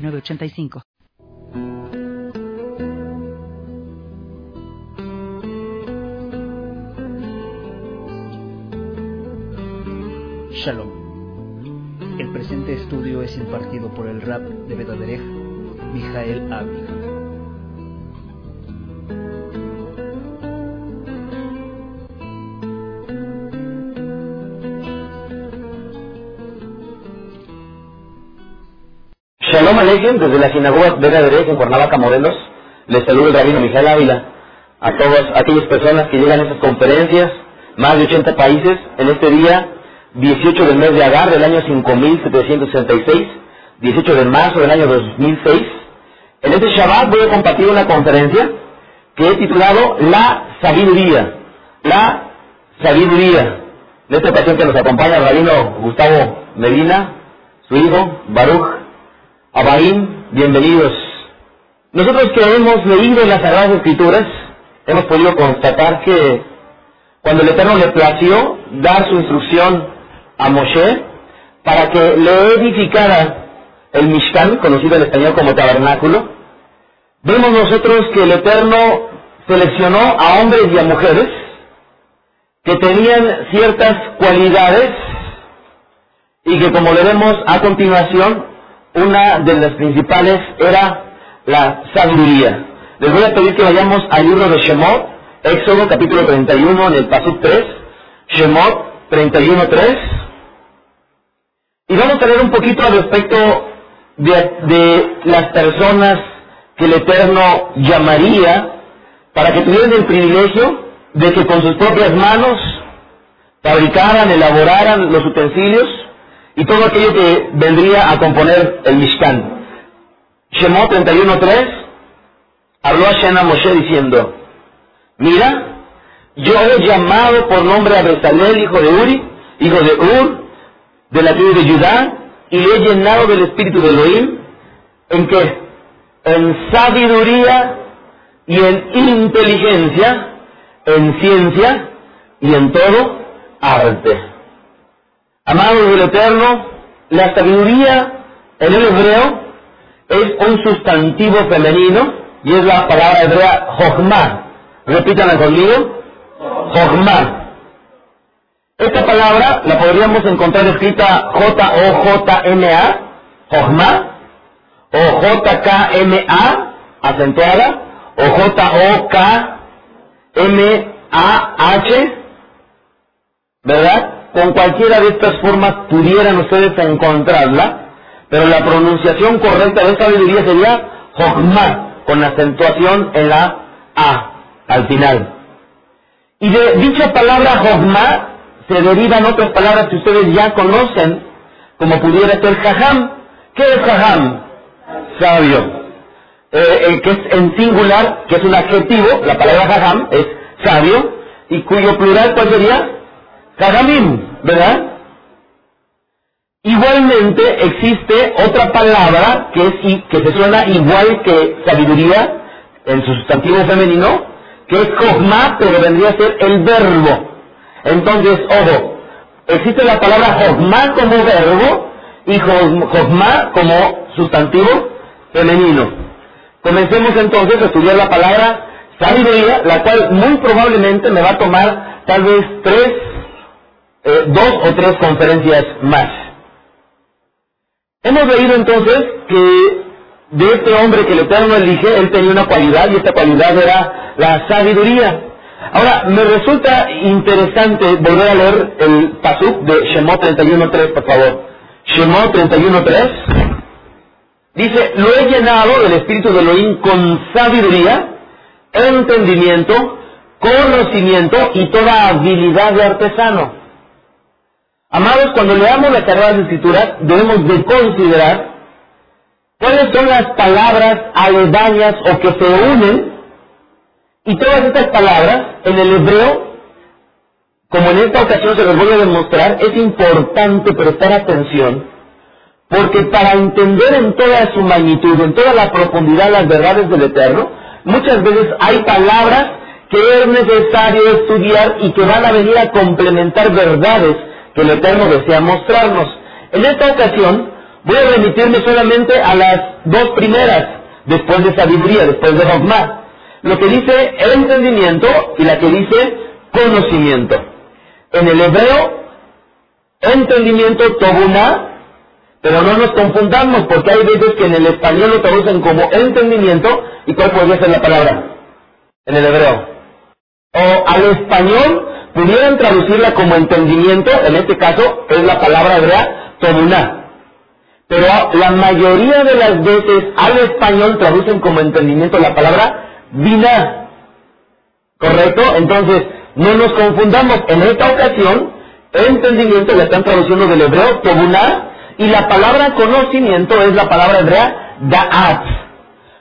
906985. Shalom. El presente estudio es impartido por el rap de Bedaderej, Mijael Ávila. Shalom Aleichem, desde la sinagoga Vega de en Cuernavaca, Morelos, les saludo el rabino Miguel Ávila, a todas aquellas personas que llegan a estas conferencias, más de 80 países, en este día 18 del mes de Agar del año 5766, 18 de marzo del año 2006. En este Shabbat voy a compartir una conferencia que he titulado La Sabiduría, La Sabiduría. En esta ocasión que nos acompaña el rabino Gustavo Medina, su hijo, Baruch Abaim, bienvenidos. Nosotros que hemos leído las Sagradas Escrituras, hemos podido constatar que cuando el Eterno le plació dar su instrucción a Moshe para que le edificara el Mishkan, conocido en español como tabernáculo, vemos nosotros que el Eterno seleccionó a hombres y a mujeres que tenían ciertas cualidades y que como le vemos a continuación, una de las principales era la sabiduría. Les voy a pedir que vayamos al libro de Shemot, Éxodo capítulo 31 en el Pasuk 3, Shemot 31.3, y vamos a ver un poquito al respecto de, de las personas que el Eterno llamaría para que tuvieran el privilegio de que con sus propias manos fabricaran, elaboraran los utensilios y todo aquello que vendría a componer el Mishkan. Shemot 31.3 habló a Shena Moshe diciendo, mira, yo he llamado por nombre a Bezalel, hijo de Uri, hijo de Ur, de la tribu de Judá, y he llenado del espíritu de Elohim, ¿en qué? En sabiduría y en inteligencia, en ciencia y en todo arte. Amados del Eterno, la sabiduría en el hebreo es un sustantivo femenino y es la palabra hebrea jochma. Repítanla conmigo. Jochma. Esta palabra la podríamos encontrar escrita J-O-J-M-A, Jochma, o J-K-M-A, acentuada, o J-O-K-M-A-H, ¿verdad? Con cualquiera de estas formas pudieran ustedes encontrarla, pero la pronunciación correcta de sabiduría sería Jochma, con acentuación en la A, al final. Y de dicha palabra Jochma se derivan otras palabras que ustedes ya conocen, como pudiera ser Jajam. ¿Qué es Jajam? Sabio. Eh, que es en singular, que es un adjetivo, la palabra Jajam es sabio, y cuyo plural, ¿cuál sería? Jajamim, ¿verdad? Igualmente existe otra palabra que, es, que se suena igual que sabiduría en su sustantivo femenino, que es Jochma, pero vendría a ser el verbo. Entonces, ojo, existe la palabra Jochma como verbo y Jochma como sustantivo femenino. Comencemos entonces a estudiar la palabra sabiduría, la cual muy probablemente me va a tomar tal vez tres, eh, dos o tres conferencias más. Hemos leído entonces que de este hombre que el Eterno elige, él tenía una cualidad y esta cualidad era la sabiduría. Ahora, me resulta interesante volver a leer el pasuk de Shemot 31.3, por favor. Shemot 31.3 dice, lo he llenado del espíritu de Elohim con sabiduría, entendimiento, conocimiento y toda habilidad de artesano. Amados, cuando leamos las Sagradas Escrituras, debemos de considerar cuáles son las palabras aledañas o que se unen. Y todas estas palabras en el hebreo, como en esta ocasión se les voy a demostrar, es importante prestar atención, porque para entender en toda su magnitud, en toda la profundidad las verdades del Eterno, muchas veces hay palabras que es necesario estudiar y que van a venir a complementar verdades que el Eterno desea mostrarnos. En esta ocasión voy a remitirme solamente a las dos primeras, después de sabiduría, después de Hogma. Lo que dice entendimiento y la que dice conocimiento. En el hebreo, entendimiento tobuna, pero no nos confundamos porque hay veces que en el español lo traducen como entendimiento y cuál podría ser la palabra en el hebreo. O al español pudieran traducirla como entendimiento, en este caso es la palabra hebrea tobuna. Pero la mayoría de las veces al español traducen como entendimiento la palabra vina. ¿Correcto? Entonces, no nos confundamos. En esta ocasión, entendimiento la están traduciendo del hebreo tobuna y la palabra conocimiento es la palabra hebrea da'at.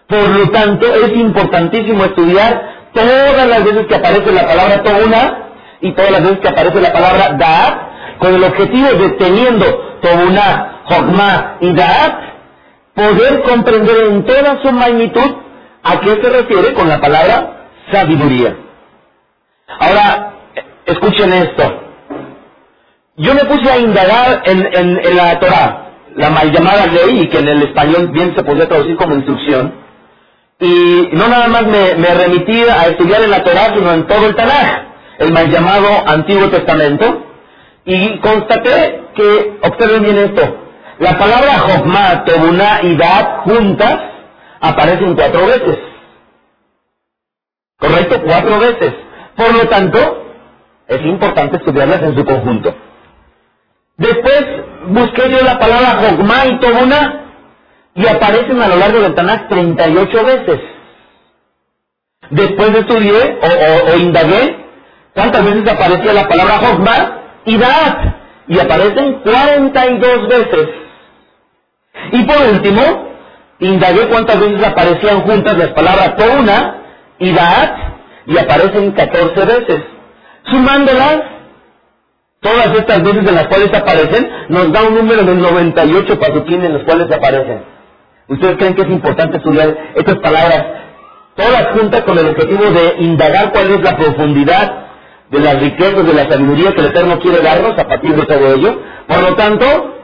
Por lo tanto, es importantísimo estudiar todas las veces que aparece la palabra tobuna y todas las veces que aparece la palabra da'at con el objetivo de teniendo tobuna, jogma y da'at, poder comprender en toda su magnitud a qué se refiere con la palabra sabiduría. Ahora, escuchen esto. Yo me puse a indagar en, la Torah, la mal llamada ley, y que en el español bien se podría traducir como instrucción. Y no nada más me, me remití a estudiar en la Torah, sino en todo el Tanaj, el mal llamado Antiguo Testamento. Y constaté que, observen bien esto, la palabra Jochma, Tobuna y Dad juntas aparecen cuatro veces. ¿Correcto? Cuatro veces. Por lo tanto, es importante estudiarlas en su conjunto. Después busqué yo la palabra Jogma y Tobuna y aparecen a lo largo del Tanakh 38 veces. Después estudié o, indagué cuántas veces aparecía la palabra Jogma y Daat y aparecen 42 veces. Y por último, indagué cuántas veces aparecían juntas las palabras Tobuna y Daat y aparecen 14 veces. Sumándolas, Todas estas veces en las cuales aparecen, nos da un número de 98 pasuquín en los cuales aparecen. ¿Ustedes creen que es importante estudiar estas palabras todas juntas con el objetivo de indagar cuál es la profundidad de las riquezas, de la sabiduría que el Eterno quiere darnos a partir de todo ello? Por lo tanto,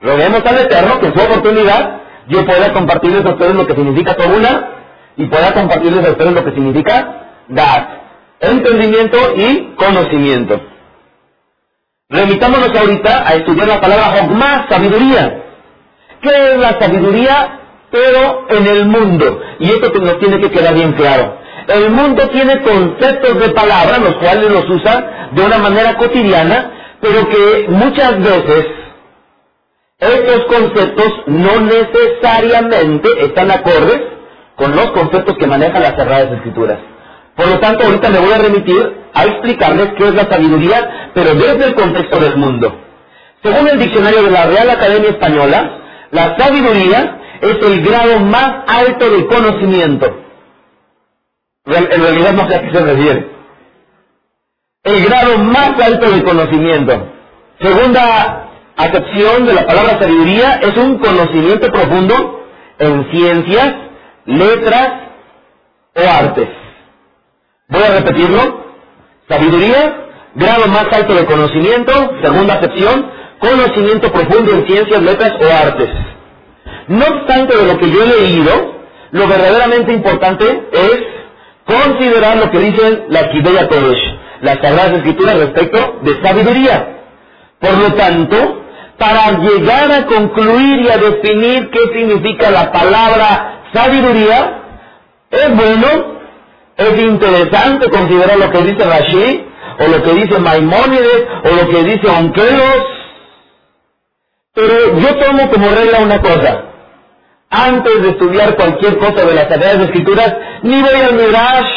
roguemos al Eterno que en su oportunidad yo pueda compartirles a ustedes lo que significa una y pueda compartirles a ustedes lo que significa dar, entendimiento y conocimiento. Remitámonos ahorita a estudiar la palabra Hogma, sabiduría. ¿Qué es la sabiduría? Pero en el mundo. Y esto nos tiene que quedar bien claro. El mundo tiene conceptos de palabra, los cuales los usa de una manera cotidiana, pero que muchas veces estos conceptos no necesariamente están acordes con los conceptos que manejan las cerradas escrituras. Por lo tanto, ahorita me voy a remitir a explicarles qué es la sabiduría, pero desde el contexto del mundo. Según el diccionario de la Real Academia Española, la sabiduría es el grado más alto de conocimiento. En realidad no sé a qué se refiere. El grado más alto de conocimiento. Segunda acepción de la palabra sabiduría es un conocimiento profundo en ciencias, letras o artes. Voy a repetirlo. Sabiduría, grado más alto de conocimiento. Segunda acepción, conocimiento profundo en ciencias, letras o artes. No obstante de lo que yo he leído, lo verdaderamente importante es considerar lo que dicen las Kibeya Kodesh, las Sagradas Escrituras respecto de sabiduría. Por lo tanto, para llegar a concluir y a definir qué significa la palabra sabiduría, es bueno es interesante considerar lo que dice Rashi, o lo que dice Maimónides, o lo que dice Onkelos. Pero yo tomo como regla una cosa. Antes de estudiar cualquier cosa de las Sagradas Escrituras, ni voy al Mirash,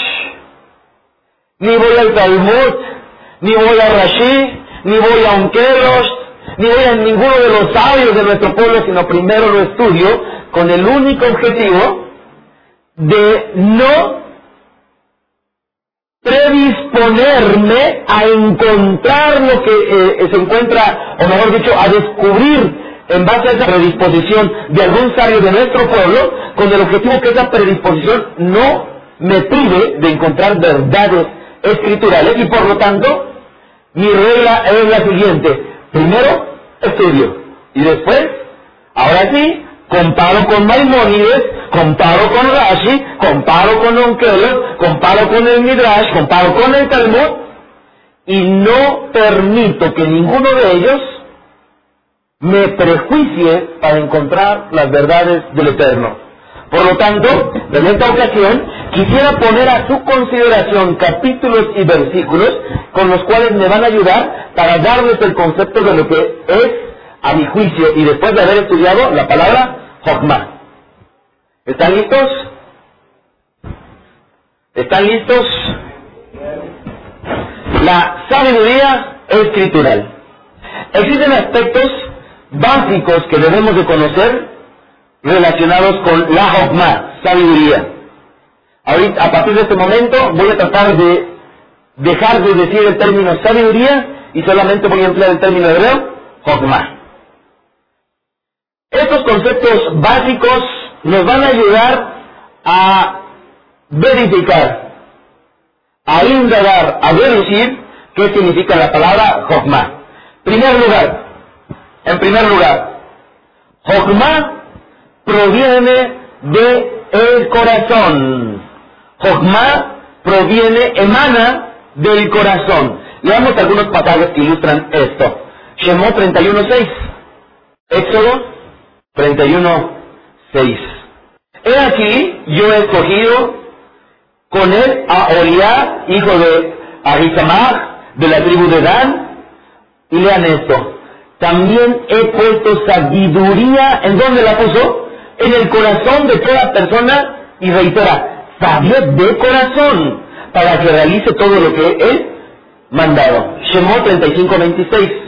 ni voy al Talmud, ni voy a Rashi, ni voy a Onkelos, ni voy a ninguno de los sabios de nuestro pueblo, sino primero lo estudio con el único objetivo de no predisponerme a encontrar lo que eh, se encuentra, o mejor dicho, a descubrir en base a esa predisposición de algún sabio de nuestro pueblo, con el objetivo que esa predisposición no me prive de encontrar verdades escriturales y por lo tanto mi regla es la siguiente. Primero, estudio. Y después, ahora sí, comparo con Maimónides, comparo con Rashi, comparo con Onkelos, comparo con el Midrash, comparo con el Talmud, y no permito que ninguno de ellos me prejuicie para encontrar las verdades del Eterno. Por lo tanto, en esta ocasión quisiera poner a su consideración capítulos y versículos con los cuales me van a ayudar para darles el concepto de lo que es, a mi juicio, y después de haber estudiado la palabra Jokma. ¿Están listos? ¿Están listos? La sabiduría escritural. Existen aspectos básicos que debemos de conocer relacionados con la Jokma, sabiduría. A partir de este momento voy a tratar de dejar de decir el término sabiduría y solamente voy a emplear el término hebreo, Jokma. Estos conceptos básicos nos van a ayudar a verificar, a indagar, a deducir qué significa la palabra Jokma. Primer lugar, en primer lugar, Jokma proviene de el corazón. Jokma proviene, emana del corazón. Leamos algunos pasajes que ilustran esto. Shemot 31.6. Éxodo 31.6. He aquí, yo he escogido con él a Oliá, hijo de Ahisamach, de la tribu de Dan. Y lean esto. También he puesto sabiduría, ¿en dónde la puso? En el corazón de toda persona, y reitera, sabio de corazón, para que realice todo lo que él mandado. Shemot 35.26.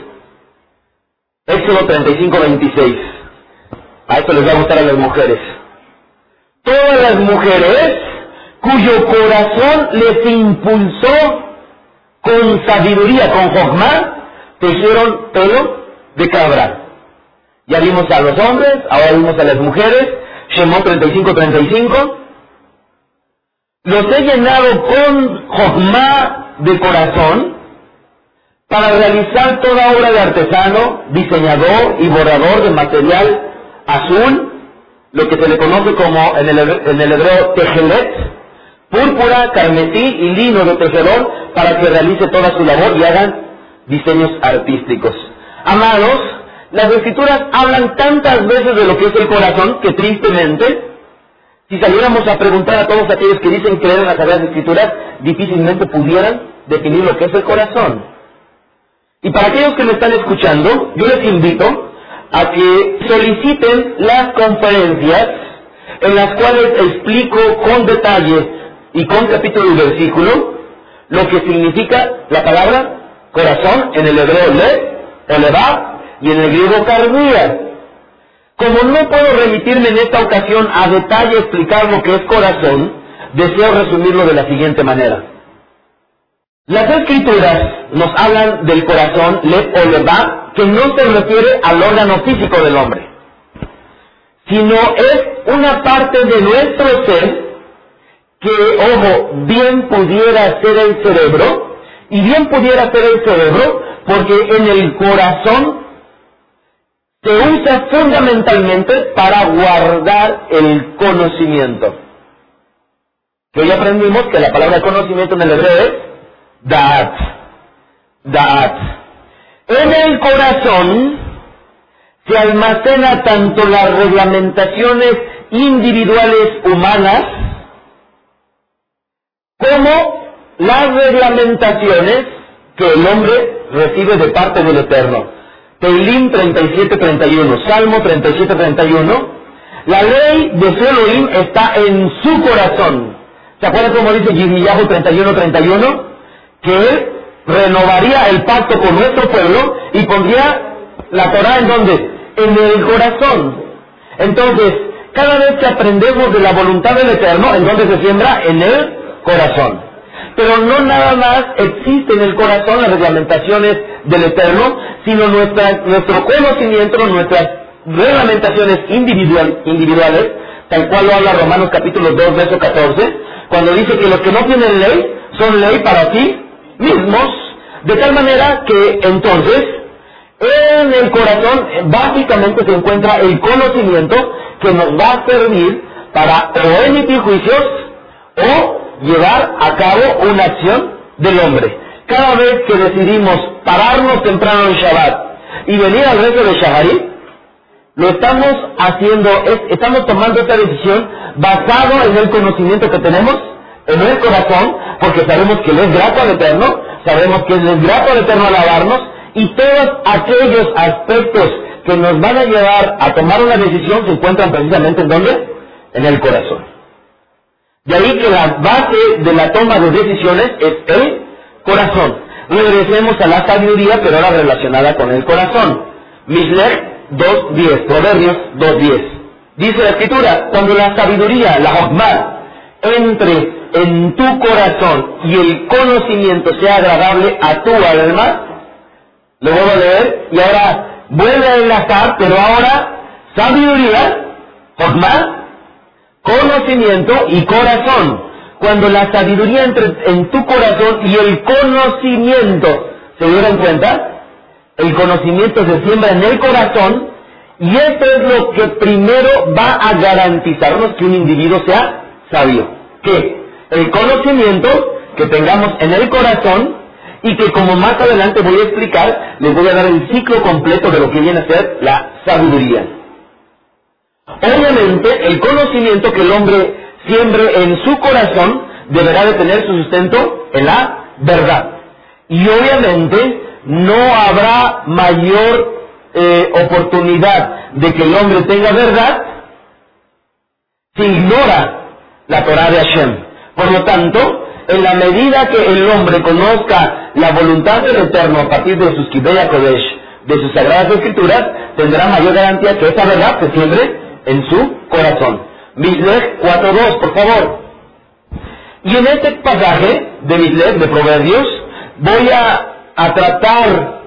Éxodo 35.26. A esto les va a gustar a las mujeres. Todas las mujeres cuyo corazón les impulsó con sabiduría, con jogma, tejieron pelo de cabra. Ya vimos a los hombres, ahora vimos a las mujeres, Shemot 35-35. Los he llenado con jogma de corazón para realizar toda obra de artesano, diseñador y borrador de material azul, lo que se le conoce como en el, en el hebreo tejelet, púrpura, carmesí y lino de tejedor para que realice toda su labor y hagan diseños artísticos. Amados, las escrituras hablan tantas veces de lo que es el corazón que tristemente, si saliéramos a preguntar a todos aquellos que dicen creer en las sagradas escrituras, difícilmente pudieran definir lo que es el corazón. Y para aquellos que me están escuchando, yo les invito a que soliciten las conferencias en las cuales explico con detalle y con capítulo y versículo lo que significa la palabra corazón en el hebreo o leva y en el griego cardia. Como no puedo remitirme en esta ocasión a detalle explicar lo que es corazón, deseo resumirlo de la siguiente manera. Las escrituras nos hablan del corazón, le o que no se refiere al órgano físico del hombre, sino es una parte de nuestro ser que, ojo, bien pudiera ser el cerebro, y bien pudiera ser el cerebro, porque en el corazón se usa fundamentalmente para guardar el conocimiento. Hoy aprendimos que la palabra conocimiento en el hebreo es da'at. Da'at. En el corazón se almacena tanto las reglamentaciones individuales humanas como las reglamentaciones que el hombre recibe de parte del Eterno. Teilim 37-31, Salmo 37-31, la ley de Elohim está en su corazón. ¿Se acuerdan cómo dice Yirmiyahu 31-31? Que él renovaría el pacto con nuestro pueblo y pondría la Torah en donde? En el corazón. Entonces, cada vez que aprendemos de la voluntad del Eterno, ¿en dónde se siembra? En el corazón. Pero no nada más existe en el corazón las reglamentaciones del Eterno, sino nuestro conocimiento, nuestras reglamentaciones individual, individuales, tal cual lo habla Romanos capítulo 2, verso 14, cuando dice que los que no tienen ley son ley para sí mismos, de tal manera que entonces en el corazón básicamente se encuentra el conocimiento que nos va a servir para o emitir juicios o llevar a cabo una acción del hombre. Cada vez que decidimos pararnos temprano en Shabbat y venir al resto de Shaharit, lo estamos haciendo, estamos tomando esta decisión basado en el conocimiento que tenemos en el corazón, porque sabemos que Él es grato al Eterno, sabemos que Él es grato al Eterno alabarnos, y todos aquellos aspectos que nos van a llevar a tomar una decisión se encuentran precisamente en dónde? En el corazón. De ahí que la base de la toma de decisiones es el corazón. Regresemos a la sabiduría, pero ahora relacionada con el corazón. Misler 2.10, Proverbios 2.10. Dice la escritura, cuando la sabiduría, la hokmah, entre en tu corazón y el conocimiento sea agradable a tu alma, lo vuelvo a leer y ahora vuelve a enlazar, pero ahora sabiduría, hokmah, conocimiento y corazón. Cuando la sabiduría entre en tu corazón y el conocimiento, ¿se dieron cuenta? El conocimiento se siembra en el corazón y esto es lo que primero va a garantizarnos que un individuo sea sabio. ¿Qué? El conocimiento que tengamos en el corazón y que como más adelante voy a explicar, les voy a dar el ciclo completo de lo que viene a ser la sabiduría. Obviamente, el conocimiento que el hombre siembre en su corazón deberá de tener su sustento en la verdad. Y obviamente no habrá mayor eh, oportunidad de que el hombre tenga verdad si ignora la Torah de Hashem. Por lo tanto, en la medida que el hombre conozca la voluntad del Eterno a partir de sus Kibeya Kodesh, de sus sagradas escrituras, tendrá mayor garantía que esa verdad se siembre en su corazón. Mislech 4.2, por favor. Y en este pasaje de Mislech, de Proverbios, voy a, tratar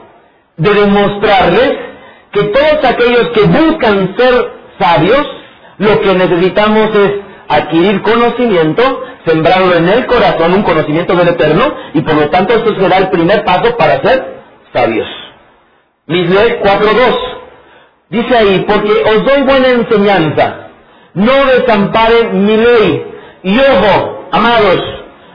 de demostrarles que todos aquellos que buscan ser sabios, lo que necesitamos es adquirir conocimiento, sembrarlo en el corazón, un conocimiento del Eterno, y por lo tanto esto será el primer paso para ser sabios. Mislech 4.2 dice ahí, porque os doy buena enseñanza, no desamparen mi ley. Y ojo, amados,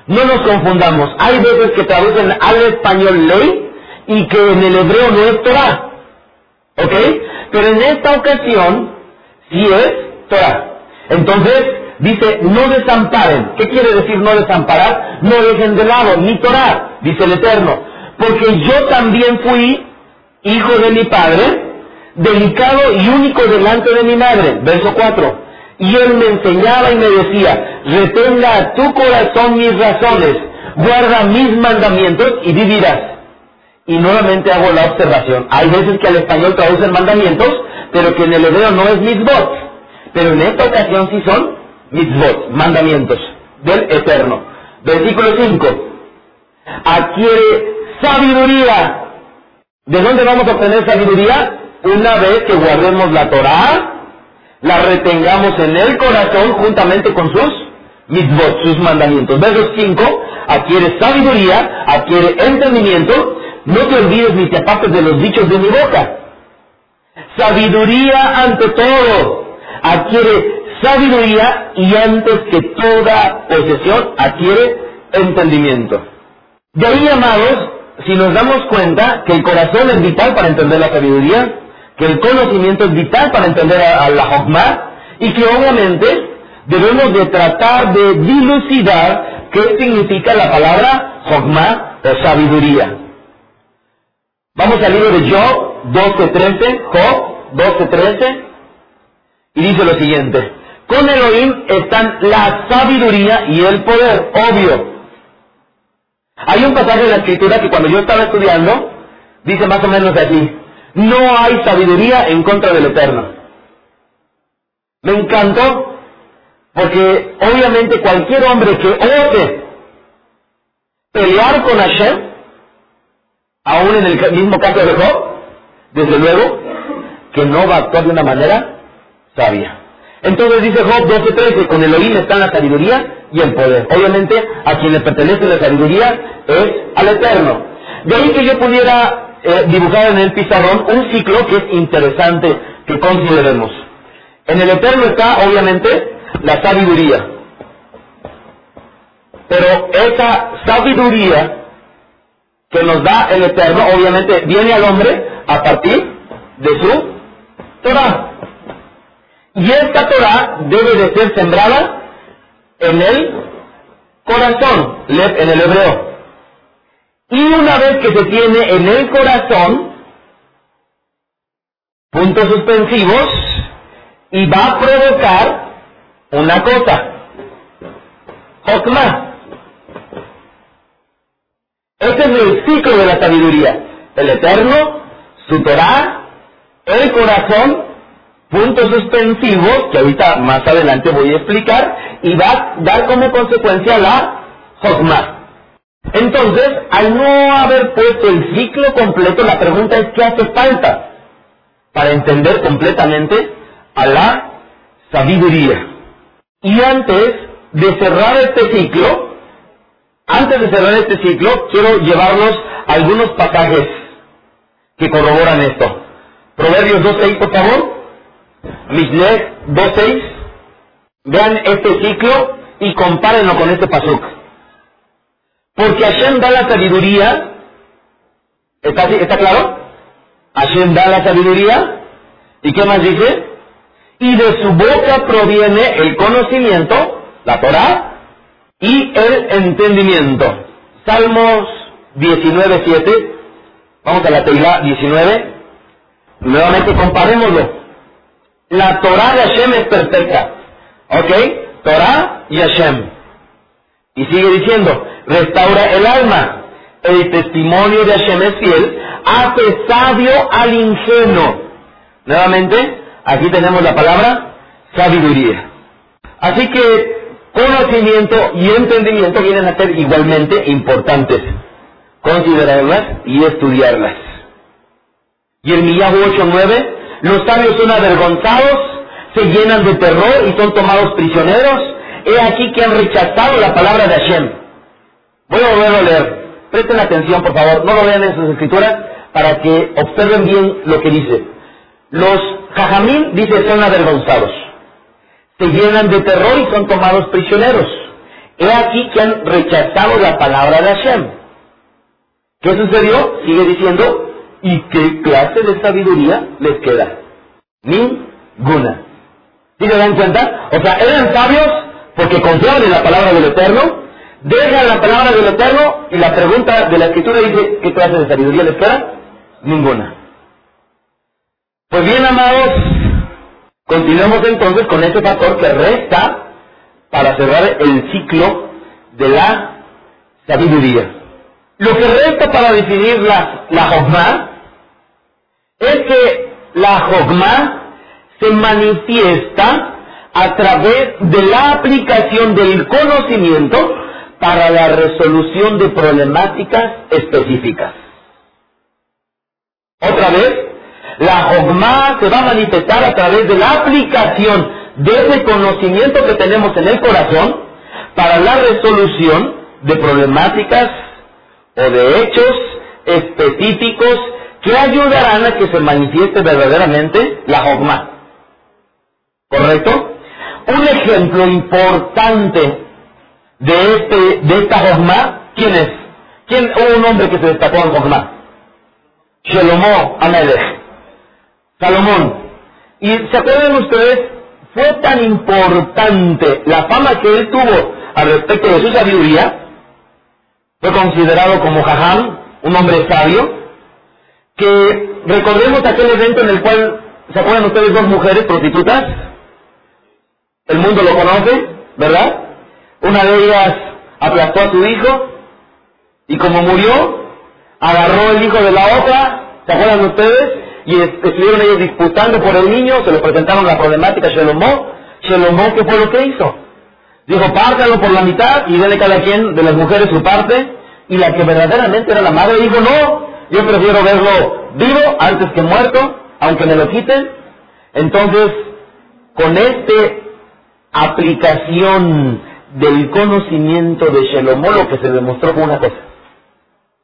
no nos confundamos. Hay veces que traducen al español ley y que en el hebreo no es Torah. ¿Ok? Pero en esta ocasión sí es Torah. Entonces, dice, no desamparen. ¿Qué quiere decir no desamparar? No dejen de lado, ni Torah, dice el Eterno. Porque yo también fui hijo de mi padre, delicado y único delante de mi madre. Verso 4. Y él me enseñaba y me decía, retenga a tu corazón mis razones, guarda mis mandamientos y vivirás. Y nuevamente hago la observación. Hay veces que al español traducen mandamientos, pero que en el hebreo no es mitzvot. Pero en esta ocasión sí son mitzvot, mandamientos del Eterno. Versículo 5. Adquiere sabiduría. ¿De dónde vamos a obtener sabiduría? Una vez que guardemos la Torah, la retengamos en el corazón juntamente con sus mitzvot, sus mandamientos. Versos 5, adquiere sabiduría, adquiere entendimiento, no te olvides ni te apartes de los dichos de mi boca. Sabiduría ante todo, adquiere sabiduría y antes que toda posesión adquiere entendimiento. De ahí, amados, si nos damos cuenta que el corazón es vital para entender la sabiduría, que el conocimiento es vital para entender a, la Hokmah y que obviamente debemos de tratar de dilucidar qué significa la palabra Hokmah o sabiduría. Vamos al libro de Job 12.13, Job 12.13, y dice lo siguiente, con Elohim están la sabiduría y el poder, obvio. Hay un pasaje de la escritura que cuando yo estaba estudiando, dice más o menos así, no hay sabiduría en contra del Eterno. Me encantó porque obviamente cualquier hombre que ose pelear con Hashem, aún en el mismo caso de Job, desde luego que no va a actuar de una manera sabia. Entonces dice Job 12.13, con el oír está la sabiduría y el poder. Obviamente a quien le pertenece la sabiduría es al Eterno. De ahí que yo pudiera eh, en el pizarrón un ciclo que es interesante que consideremos. En el Eterno está obviamente la sabiduría. Pero esa sabiduría que nos da el Eterno, obviamente, viene al hombre a partir de su Torah. Y esta Torah debe de ser sembrada en el corazón, en el hebreo. Y una vez que se tiene en el corazón, puntos suspensivos, y va a provocar una cosa, Jokma. Este es el ciclo de la sabiduría. El eterno, su Torah, el corazón, puntos suspensivos, que ahorita más adelante voy a explicar, y va a dar como consecuencia la Jokma. Entonces, al no haber puesto el ciclo completo, la pregunta es ¿qué hace falta para entender completamente a la sabiduría? Y antes de cerrar este ciclo, antes de cerrar este ciclo, quiero llevarnos algunos pasajes que corroboran esto. Proverbios 2.6, por favor. Mishneh 2.6. Vean este ciclo y compárenlo con este pasuk. Porque Hashem da la sabiduría. ¿Está, ¿Está claro? Hashem da la sabiduría. ¿Y qué más dice? Y de su boca proviene el conocimiento, la Torah, y el entendimiento. Salmos 19.7. Vamos a la Teilá 19. Nuevamente comparémoslo. La Torah de Hashem es perfecta. ¿Ok? Torah y Hashem. Y sigue diciendo, restaura el alma. El testimonio de Hashem es fiel, hace sabio al ingenuo. Nuevamente, aquí tenemos la palabra sabiduría. Así que conocimiento y entendimiento vienen a ser igualmente importantes. Considerarlas y estudiarlas. Y el Millahu 8.9, los sabios son avergonzados, se llenan de terror y son tomados prisioneros. He aquí que han rechazado la palabra de Hashem. Voy a volverlo a leer. Presten atención, por favor. No lo vean en sus escrituras para que observen bien lo que dice. Los jajamín, dice, son avergonzados se llenan de terror y son tomados prisioneros. He aquí que han rechazado la palabra de Hashem. ¿Qué sucedió? Sigue diciendo, ¿y qué clase de sabiduría les queda? Ninguna. ¿Sí se dan cuenta? O sea, eran sabios porque confiaban en la palabra del Eterno, dejan la palabra del Eterno y la pregunta de la escritura dice, ¿qué clase de sabiduría les queda? Ninguna. Pues bien, amados, Continuemos entonces con ese factor que resta para cerrar el ciclo de la sabiduría. Lo que resta para definir la, la es que la Jogma se manifiesta a través de la aplicación del conocimiento para la resolución de problemáticas específicas. Otra vez, la Jogma se va a manifestar a través de la aplicación de ese conocimiento que tenemos en el corazón para la resolución de problemáticas o de hechos específicos que ayudarán a que se manifieste verdaderamente la Jogma. ¿Correcto? Un ejemplo importante de, este, de esta Jogma, ¿quién es? ¿Quién hubo un hombre que se destacó en Jogma? Shelomó Amelech. Salomón. Y se acuerdan ustedes, fue tan importante la fama que él tuvo al respecto de su sabiduría, fue considerado como Jajam, un hombre sabio, que recordemos aquel evento en el cual, ¿se acuerdan ustedes dos mujeres prostitutas? El mundo lo conoce, ¿verdad? Una de ellas aplastó a su hijo y como murió, agarró el hijo de la otra, ¿se acuerdan ustedes? y estuvieron ellos disputando por el niño, se le presentaron la problemática a Shelomó, Shelomó, ¿qué fue lo que hizo? Dijo, pártalo por la mitad y denle cada quien de las mujeres su parte. Y la que verdaderamente era la madre dijo, no, yo prefiero verlo vivo antes que muerto, aunque me lo quiten. Entonces, con esta aplicación del conocimiento de Shelomó, lo que se demostró fue una cosa.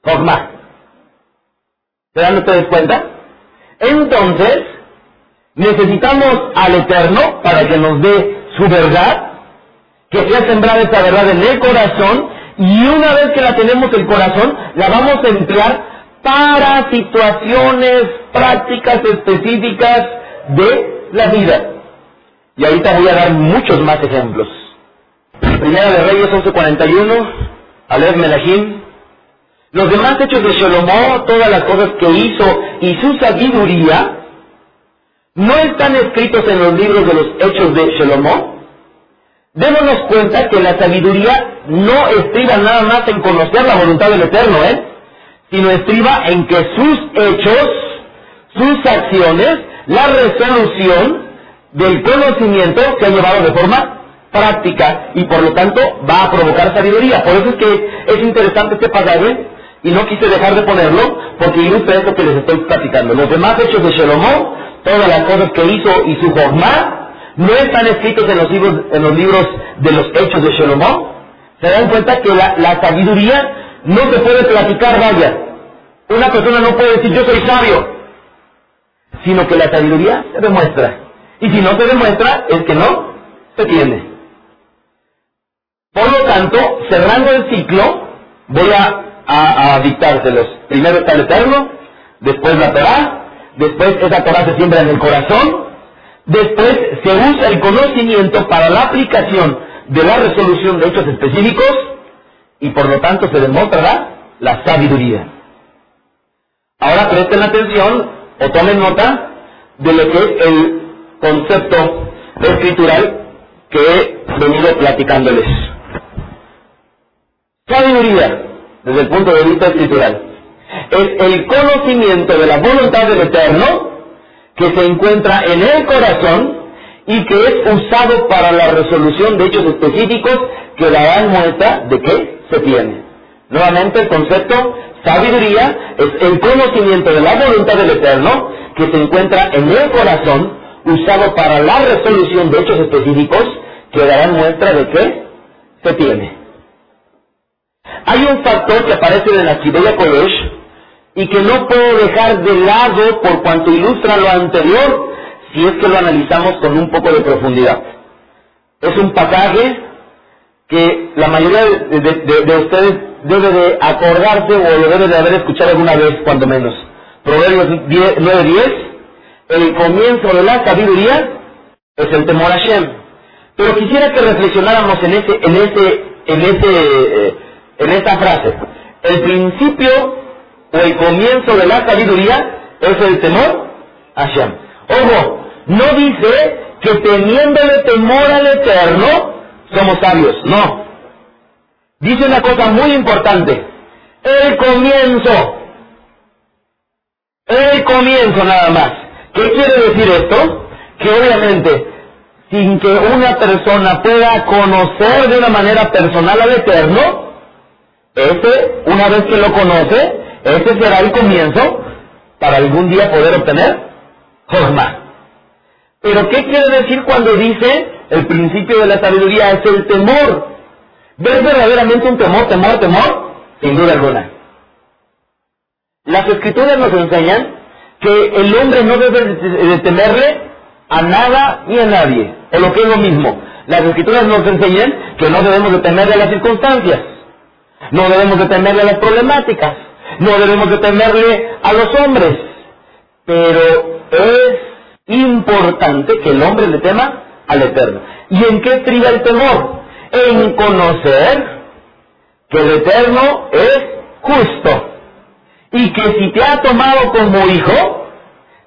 Forma. ¿Se dan ustedes cuenta? Entonces, necesitamos al Eterno para que nos dé su verdad, que sea sembrada esa verdad en el corazón, y una vez que la tenemos en el corazón, la vamos a emplear para situaciones prácticas específicas de la vida. Y ahorita voy a dar muchos más ejemplos. Primera de Reyes 11:41, Alef Melahim. Los demás hechos de Sholomó, todas las cosas que hizo y su sabiduría, no están escritos en los libros de los hechos de Sholomó. Démonos cuenta que la sabiduría no estriba nada más en conocer la voluntad del Eterno, ¿eh? sino estriba en que sus hechos, sus acciones, la resolución del conocimiento se ha llevado de forma práctica y por lo tanto va a provocar sabiduría. Por eso es que es interesante este pasaje y no quise dejar de ponerlo porque ilustra esto que les estoy platicando. Los demás hechos de Shalomó, todas las cosas que hizo y su jornada, no están escritos en los libros, en los libros de los hechos de Shalomó. Se dan cuenta que la, la sabiduría no se puede platicar, vaya. Una persona no puede decir yo soy sabio, sino que la sabiduría se demuestra. Y si no se demuestra, es que no se tiene. Por lo tanto, cerrando el ciclo, voy a, a, dictárselos. Primero está el Eterno, después la Torah, después esa Torah se siembra en el corazón, después se usa el conocimiento para la aplicación de la resolución de hechos específicos y por lo tanto se demostrará la sabiduría. Ahora presten atención o tomen nota de lo que es el concepto escritural que he venido platicándoles. Sabiduría, desde el punto de vista escritural, es el conocimiento de la voluntad del Eterno que se encuentra en el corazón y que es usado para la resolución de hechos específicos que darán muestra de que se tiene. Nuevamente el concepto sabiduría es el conocimiento de la voluntad del Eterno que se encuentra en el corazón usado para la resolución de hechos específicos que darán muestra de que se tiene. Hay un factor que aparece en la Kideya Kodesh y que no puedo dejar de lado por cuanto ilustra lo anterior si es que lo analizamos con un poco de profundidad. Es un pasaje que la mayoría de, ustedes debe de acordarse o lo debe de haber escuchado alguna vez, cuando menos. Proverbios 9.10, el comienzo de la sabiduría es el temor a Shem. Pero quisiera que reflexionáramos en ese, en ese, en ese, eh, en esta frase. El principio o el comienzo de la sabiduría es el temor a Shem. Ojo, no dice que teniéndole temor al Eterno somos sabios, no. Dice una cosa muy importante, el comienzo, el comienzo nada más. ¿Qué quiere decir esto? Que obviamente, sin que una persona pueda conocer de una manera personal al Eterno, ese, una vez que lo conoce, ese será el comienzo para algún día poder obtener Jorma. Pero ¿qué quiere decir cuando dice el principio de la sabiduría es el temor? ¿Ves verdaderamente un temor, temor, temor? Sin duda alguna. Las escrituras nos enseñan que el hombre no debe de temerle a nada ni a nadie, o lo que es lo mismo. Las escrituras nos enseñan que no debemos de temerle a las circunstancias, no debemos de temerle a las problemáticas, no debemos de temerle a los hombres, pero es importante que el hombre le tema al Eterno. ¿Y en qué estriba el temor? En conocer que el Eterno es justo y que si te ha tomado como hijo,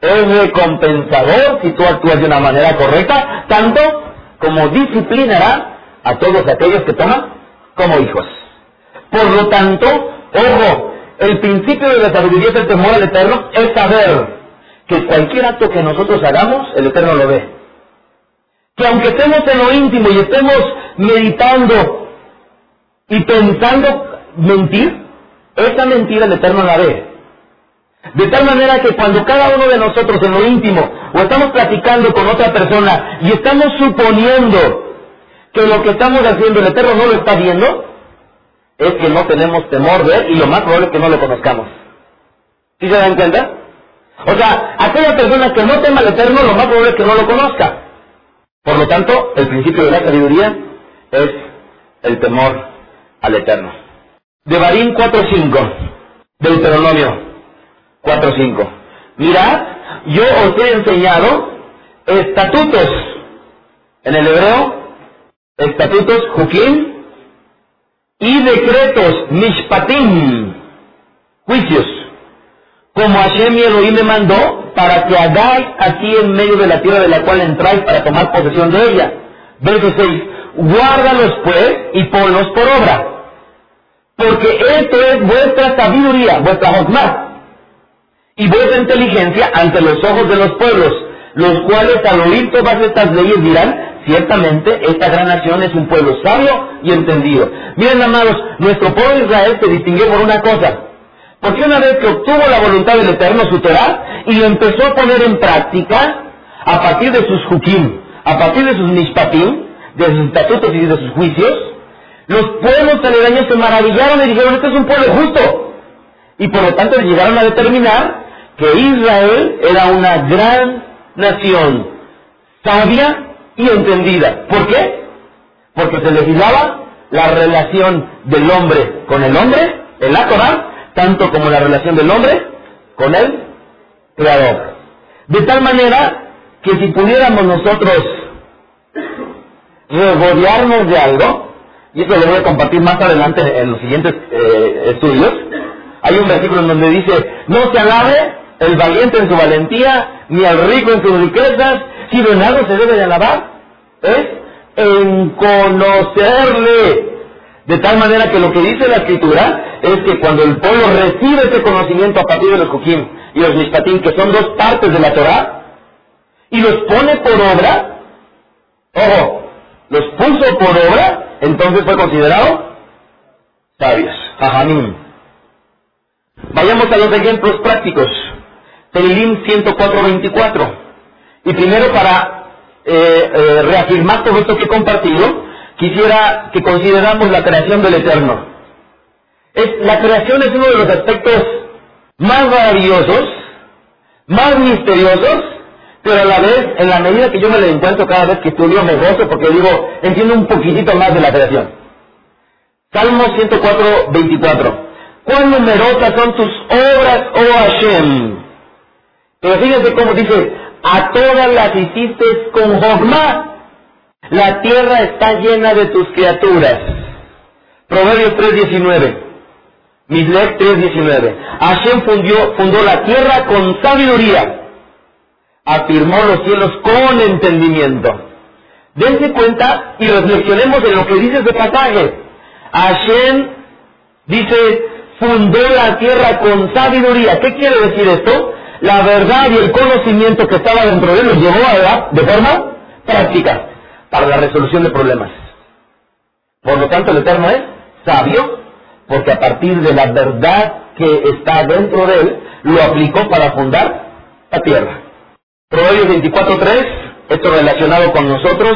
es recompensador si tú actúas de una manera correcta, tanto como disciplinará a todos aquellos que toman como hijos. Por lo tanto, ojo, el principio de la sabiduría del temor al Eterno es saber que cualquier acto que nosotros hagamos, el Eterno lo ve. que aunque estemos en lo íntimo y estemos meditando y pensando mentir, esa mentira el Eterno la ve. De tal manera que cuando cada uno de nosotros en lo íntimo o estamos platicando con otra persona y estamos suponiendo que lo que estamos haciendo el Eterno no lo está viendo, es que no tenemos temor de él y lo más probable es que no lo conozcamos. ¿Sí se dan cuenta? O sea, aquella persona que no tema al Eterno, lo más probable es que no lo conozca. Por lo tanto, el principio de la sabiduría es el temor al Eterno. De Barín 4.5, Deuteronomio 4.5. Mirad, yo os he enseñado estatutos, en el hebreo, estatutos, jukim, y decretos, mishpatim, juicios, como Hashem y me mandó, para que hagáis aquí en medio de la tierra de la cual entráis para tomar posesión de ella. Verso 6. Guárdalos pues y ponlos por obra. Porque esto es vuestra sabiduría, vuestra hosmah, y vuestra inteligencia ante los ojos de los pueblos, los cuales al oír todas estas leyes dirán, ciertamente esta gran nación es un pueblo sabio y entendido. Miren amados, nuestro pueblo Israel se distinguió por una cosa, porque una vez que obtuvo la voluntad del Eterno su Torah y lo empezó a poner en práctica a partir de sus hukim, a partir de sus mishpatim, de sus estatutos y de sus juicios, los pueblos aledaños se maravillaron y dijeron, este es un pueblo justo. Y por lo tanto llegaron a determinar que Israel era una gran nación, sabia y entendida. ¿Por qué? Porque se legislaba la relación del hombre con el hombre, en la tanto como la relación del hombre con el Creador. De tal manera que si pudiéramos nosotros regodearnos de algo, y eso lo voy a compartir más adelante en los siguientes eh, estudios, hay un versículo en donde dice, no se alabe el valiente en su valentía, ni al rico en sus riquezas, sino en algo se debe de alabar, es en conocerle. De tal manera que lo que dice la escritura es que cuando el pueblo recibe ese conocimiento a partir de los Joquín y los Mishpatim, que son dos partes de la Torah, y los pone por obra, ojo, los puso por obra, entonces fue considerado sabios, Jajanim. Vayamos a los ejemplos prácticos. Teilim 104.24. Y primero para eh, eh, reafirmar todo esto que he compartido, quisiera que consideramos la creación del Eterno. Es, la creación es uno de los aspectos más maravillosos, más misteriosos, pero a la vez, en la medida que yo me lo encuentro cada vez que estudio, me gozo porque digo, entiendo un poquitito más de la creación. Salmo 104, 24. Cuán numerosas son tus obras, oh Hashem. Pero fíjense cómo dice, a todas las hiciste con Jogma. La tierra está llena de tus criaturas. Proverbios 3.19. Mislech 3.19. Hashem fundió, fundó la tierra con sabiduría. Afirmó los cielos con entendimiento. Dense cuenta y reflexionemos en lo que dice ese pasaje. Hashem dice, fundó la tierra con sabiduría. ¿Qué quiere decir esto? La verdad y el conocimiento que estaba dentro de él los llevó a de forma práctica para la resolución de problemas. Por lo tanto, el Eterno es sabio porque a partir de la verdad que está dentro de él, lo aplicó para fundar la tierra. Proverbios 24.3, esto relacionado con nosotros,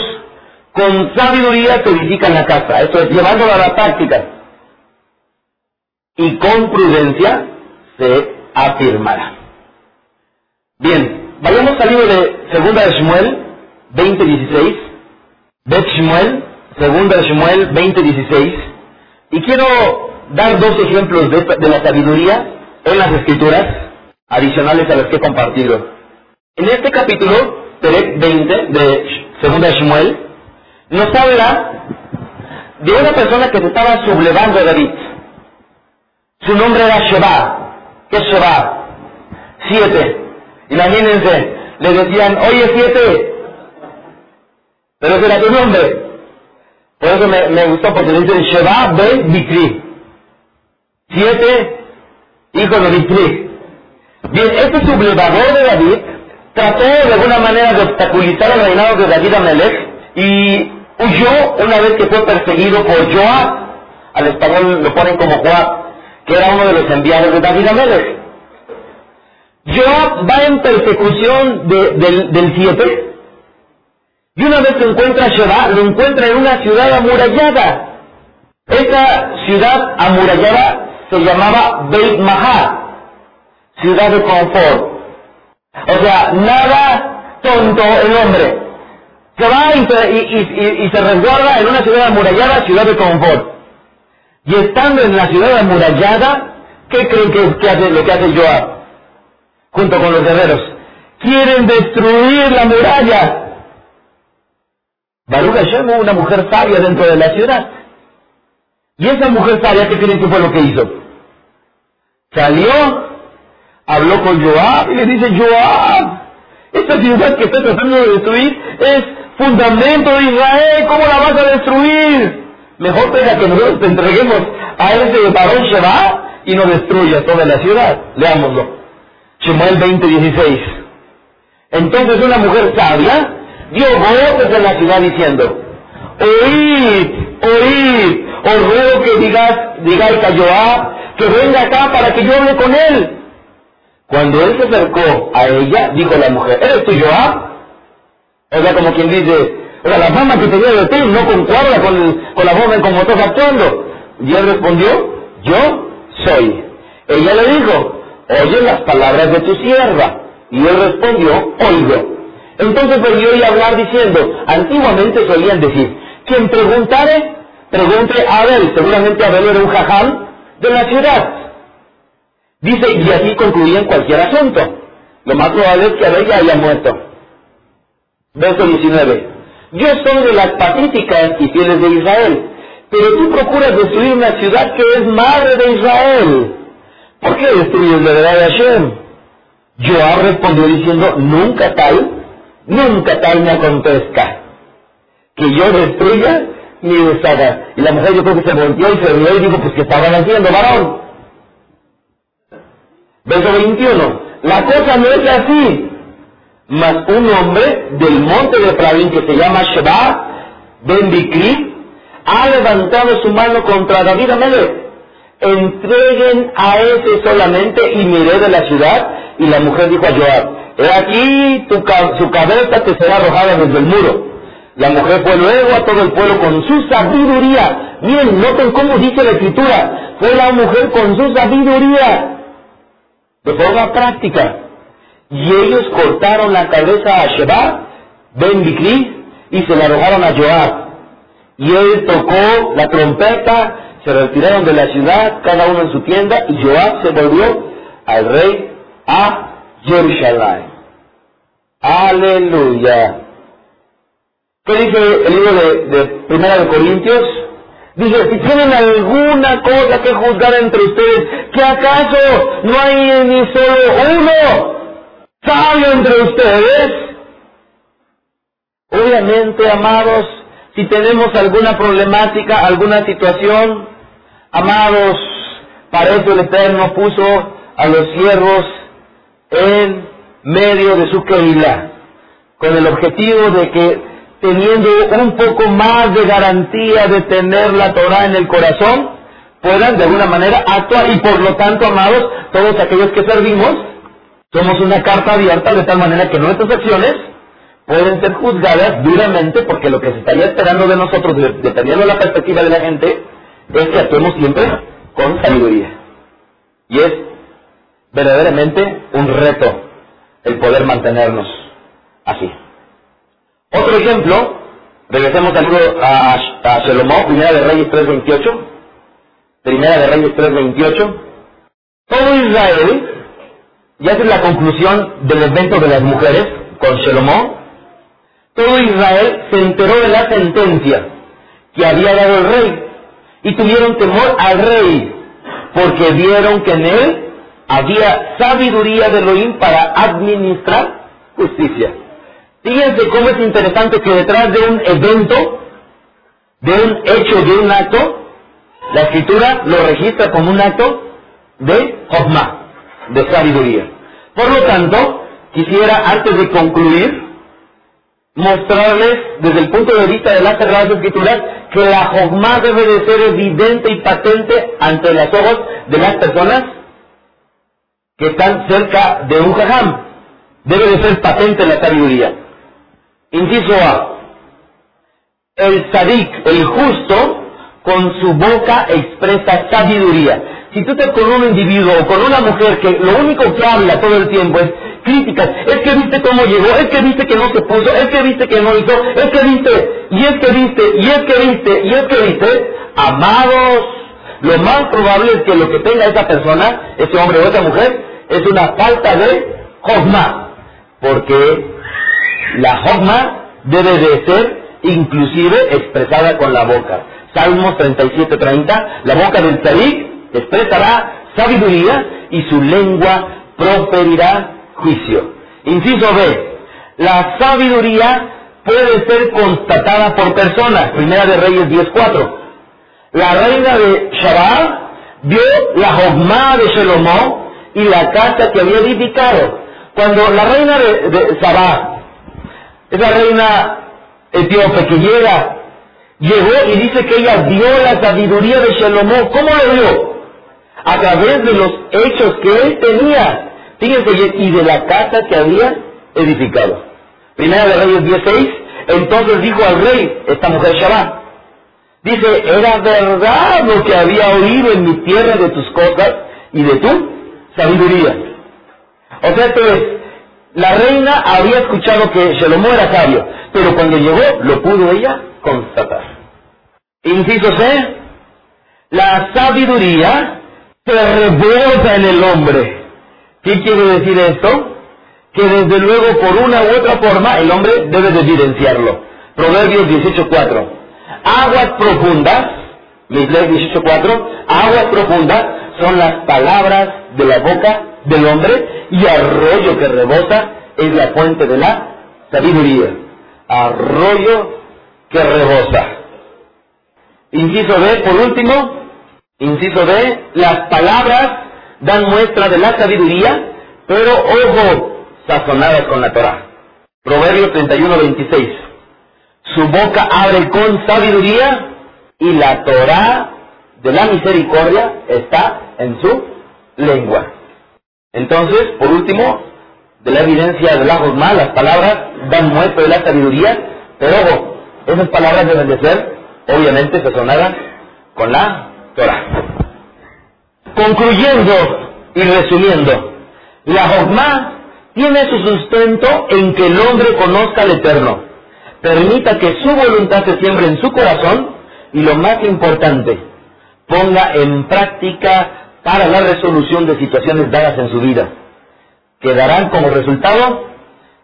con sabiduría se edifica la casa, esto es llevándolo a la práctica. Y con prudencia se afirmará. Bien, vayamos al de Segunda de Shmuel 20.16, Bet Shmuel, Segunda de Shmuel 20.16, y quiero dar dos ejemplos de, de, la sabiduría en las escrituras adicionales a las que he compartido. En este capítulo, 20 de Segunda Shmuel, nos habla de una persona que se estaba sublevando a David. Su nombre era Sheba. ¿Qué es Sheba? Siete. Imagínense, le decían, oye siete, pero ese era tu nombre. Por eso me, gustó porque le dicen Sheba Ben Mikri. Siete hijos de Mikri. Bien, este sublevador de David trató de alguna manera de obstaculizar el reinado de David Amelech y huyó una vez que fue perseguido por Joab, al español lo ponen como Joab, que era uno de los enviados de David Amélez. Joab va en persecución del 7 y una vez que encuentra a Sheba, lo encuentra en una ciudad amurallada. Esa ciudad amurallada se llamaba Beit Mahá, ciudad de confort. O sea, nada tonto el hombre. Se va y se, resguarda en una ciudad amurallada, ciudad de confort. Y estando en la ciudad amurallada, ¿qué creen que, hace lo que hace Joab? Junto con los guerreros. Quieren destruir la muralla. Baruch Hashem una mujer sabia dentro de la ciudad. Y esa mujer sabia, ¿qué creen que fue lo que hizo? Salió, habló con Joab y le dice, Joab, esta ciudad que está tratando de destruir es fundamento de Israel, ¿cómo la vas a destruir? Mejor pega que nosotros te entreguemos a ese varón Sheba y no destruya toda la ciudad. Leámoslo. Shemuel 20, Entonces una mujer sabia dio voces en la ciudad diciendo, oíd, oíd, os ruego que digas, digáis a Joab que venga acá para que yo hable con él. Cuando él se acercó a ella, dijo la mujer, ¿eres tú Joab? O sea, como quien dice, o sea, la fama que tenía de ti no concuerda con, con la forma en cómo estás actuando. Y él respondió, yo soy. Ella le dijo, oye las palabras de tu sierva. Y él respondió, oigo. Entonces volvió a hablar diciendo, antiguamente solían decir, quien preguntare, pregunte a Abel. Seguramente Abel era un jajam de la ciudad. Dice, y así concluían cualquier asunto. Lo más probable es que Abel ya haya muerto. Verso 19. Yo soy de las patéticas y fieles de Israel, pero tú procuras destruir una ciudad que es madre de Israel. ¿Por qué destruyes la verdad de Hashem? Joab respondió diciendo, nunca tal nunca tal me acontezca que yo destruya mi deshaga. Y la mujer yo creo que se volteó y se rió y dijo, pues que estaban haciendo, varón. Verso 21. La cosa no es así. Mas un hombre del monte de Efraín que se llama Sheba, Ben Bikri, ha levantado su mano contra David Amelech. Entreguen a ese solamente y miré de la ciudad. Y la mujer dijo a Joab, He aquí tu, su cabeza te será arrojada desde el muro. La mujer fue luego a todo el pueblo con su sabiduría. Miren, noten cómo dice la escritura. Fue la mujer con su sabiduría. De forma práctica. Y ellos cortaron la cabeza a Sheba, Ben Bikri, y se la arrojaron a Joab. Y él tocó la trompeta, se retiraron de la ciudad, cada uno en su tienda, y Joab se volvió al rey a Jerusalén. Aleluya. ¿Qué dice el libro de Primera de Corintios? Dice, si tienen alguna cosa que juzgar entre ustedes, que acaso no hay ni solo uno sabio entre ustedes. Obviamente, amados, si tenemos alguna problemática, alguna situación, amados, para eso el Eterno puso a los siervos en medio de su querida, con el objetivo de que teniendo un poco más de garantía de tener la Torah en el corazón, puedan de alguna manera actuar y por lo tanto, amados, todos aquellos que servimos, somos una carta abierta de tal manera que nuestras acciones pueden ser juzgadas duramente porque lo que se estaría esperando de nosotros, dependiendo de la perspectiva de la gente, es que actuemos siempre con sabiduría. Y es verdaderamente un reto el poder mantenernos así. Otro ejemplo, regresemos al libro a, a Primera de Reyes 3.28. Primera de Reyes 3.28. Todo Israel, ya es la conclusión del evento de las mujeres con Shelomó, todo Israel se enteró de la sentencia que había dado el rey y tuvieron temor al rey porque vieron que en él había sabiduría de Elohim para administrar justicia. Fíjense cómo es interesante que detrás de un evento, de un hecho, de un acto, la escritura lo registra como un acto de Jochma, de sabiduría. Por lo tanto, quisiera, antes de concluir, mostrarles desde el punto de vista de las Sagradas Escrituras que la Jogma debe de ser evidente y patente ante los ojos de las personas que están cerca de un jajam. Debe de ser patente la sabiduría. Inciso A. El sadik, el justo, con su boca expresa sabiduría. Si tú estás con un individuo o con una mujer que lo único que habla todo el tiempo es críticas, es que viste cómo llegó, es que viste que no se puso, es que viste que no hizo, es que viste, y es que viste, y es que viste, y es que viste, amados, lo más probable es que lo que tenga esa persona, ese hombre o esa mujer, es una falta de hogma, porque la hogma debe de ser inclusive expresada con la boca. Salmos 37-30, la boca del tzadik expresará sabiduría y su lengua proferirá juicio. Inciso B, la sabiduría puede ser constatada por personas. Primera de Reyes 10.4. La reina de Shabbat vio la Jogma de Shelomó y la casa que había edificado. Cuando la reina de, de esa reina etíope que llega, llegó y dice que ella vio la sabiduría de Shelomó. ¿Cómo lo vio? A través de los hechos que él tenía. Fíjense, y de la casa que había edificado. Primera de Reyes 16, entonces dijo al rey, esta mujer Shabbat, dice, era verdad lo que había oído en mi tierra de tus cosas y de tu sabiduría. O sea, entonces, la reina había escuchado que Shalomó era sabio, pero cuando llegó lo pudo ella constatar. Inciso C, la sabiduría se revuelta en el hombre. ¿Qué quiere decir esto? Que desde luego por una u otra forma el hombre debe de evidenciarlo. Proverbios 18.4. Aguas profundas, Misley 18.4, aguas profundas son las palabras de la boca del hombre y arroyo que rebota es la fuente de la sabiduría. Arroyo que rebosa. Inciso B, por último, inciso B, las palabras dan muestra de la sabiduría, pero ojo, sazonadas con la Torah. Proverbio 31, 26. Su boca abre con sabiduría y la Torah de la misericordia está en su lengua. Entonces, por último, de la evidencia de la Josma, las palabras dan muestra de la sabiduría, pero esas palabras deben de ser, obviamente, sazonadas con la Torah. Concluyendo y resumiendo, la Jogma tiene su sustento en que el hombre conozca al Eterno, permita que su voluntad se siembre en su corazón y lo más importante, ponga en práctica para la resolución de situaciones dadas en su vida, que darán como resultado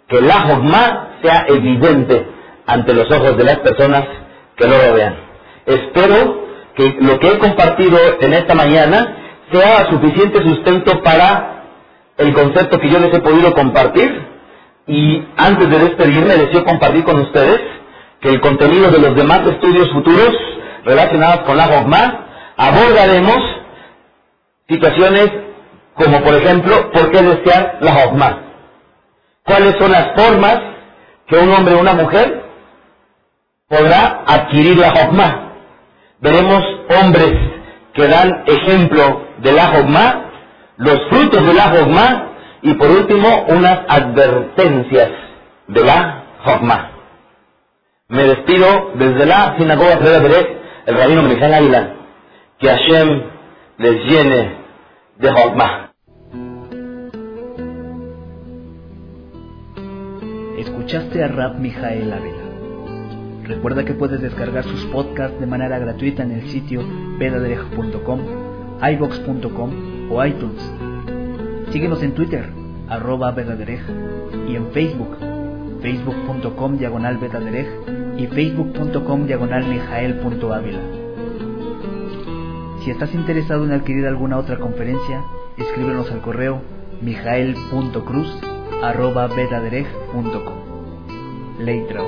que la Jogma sea evidente ante los ojos de las personas que lo rodean. Espero que lo que he compartido en esta mañana sea suficiente sustento para el concepto que yo les he podido compartir. Y antes de despedirme, deseo compartir con ustedes que el contenido de los demás estudios futuros relacionados con la Jogma abordaremos situaciones como, por ejemplo, ¿por qué desear la Jogma? ¿Cuáles son las formas que un hombre o una mujer podrá adquirir la Jogma? Veremos hombres que dan ejemplo de la Jogma, los frutos de la Jogma y por último unas advertencias de la Jogma. Me despido desde la sinagoga de el rabino Michal Águila, que Hashem les llene de Jogma. Escuchaste a Rab Mijael Ávila. Recuerda que puedes descargar sus podcasts de manera gratuita en el sitio vedaderej.com, ibox.com o iTunes. Síguenos en Twitter, arroba vedaderej, y en Facebook, facebook.com diagonal y facebook.com diagonal. Si estás interesado en adquirir alguna otra conferencia, escríbenos al correo mijael.cruz arroba vedaderej.com. Leitra.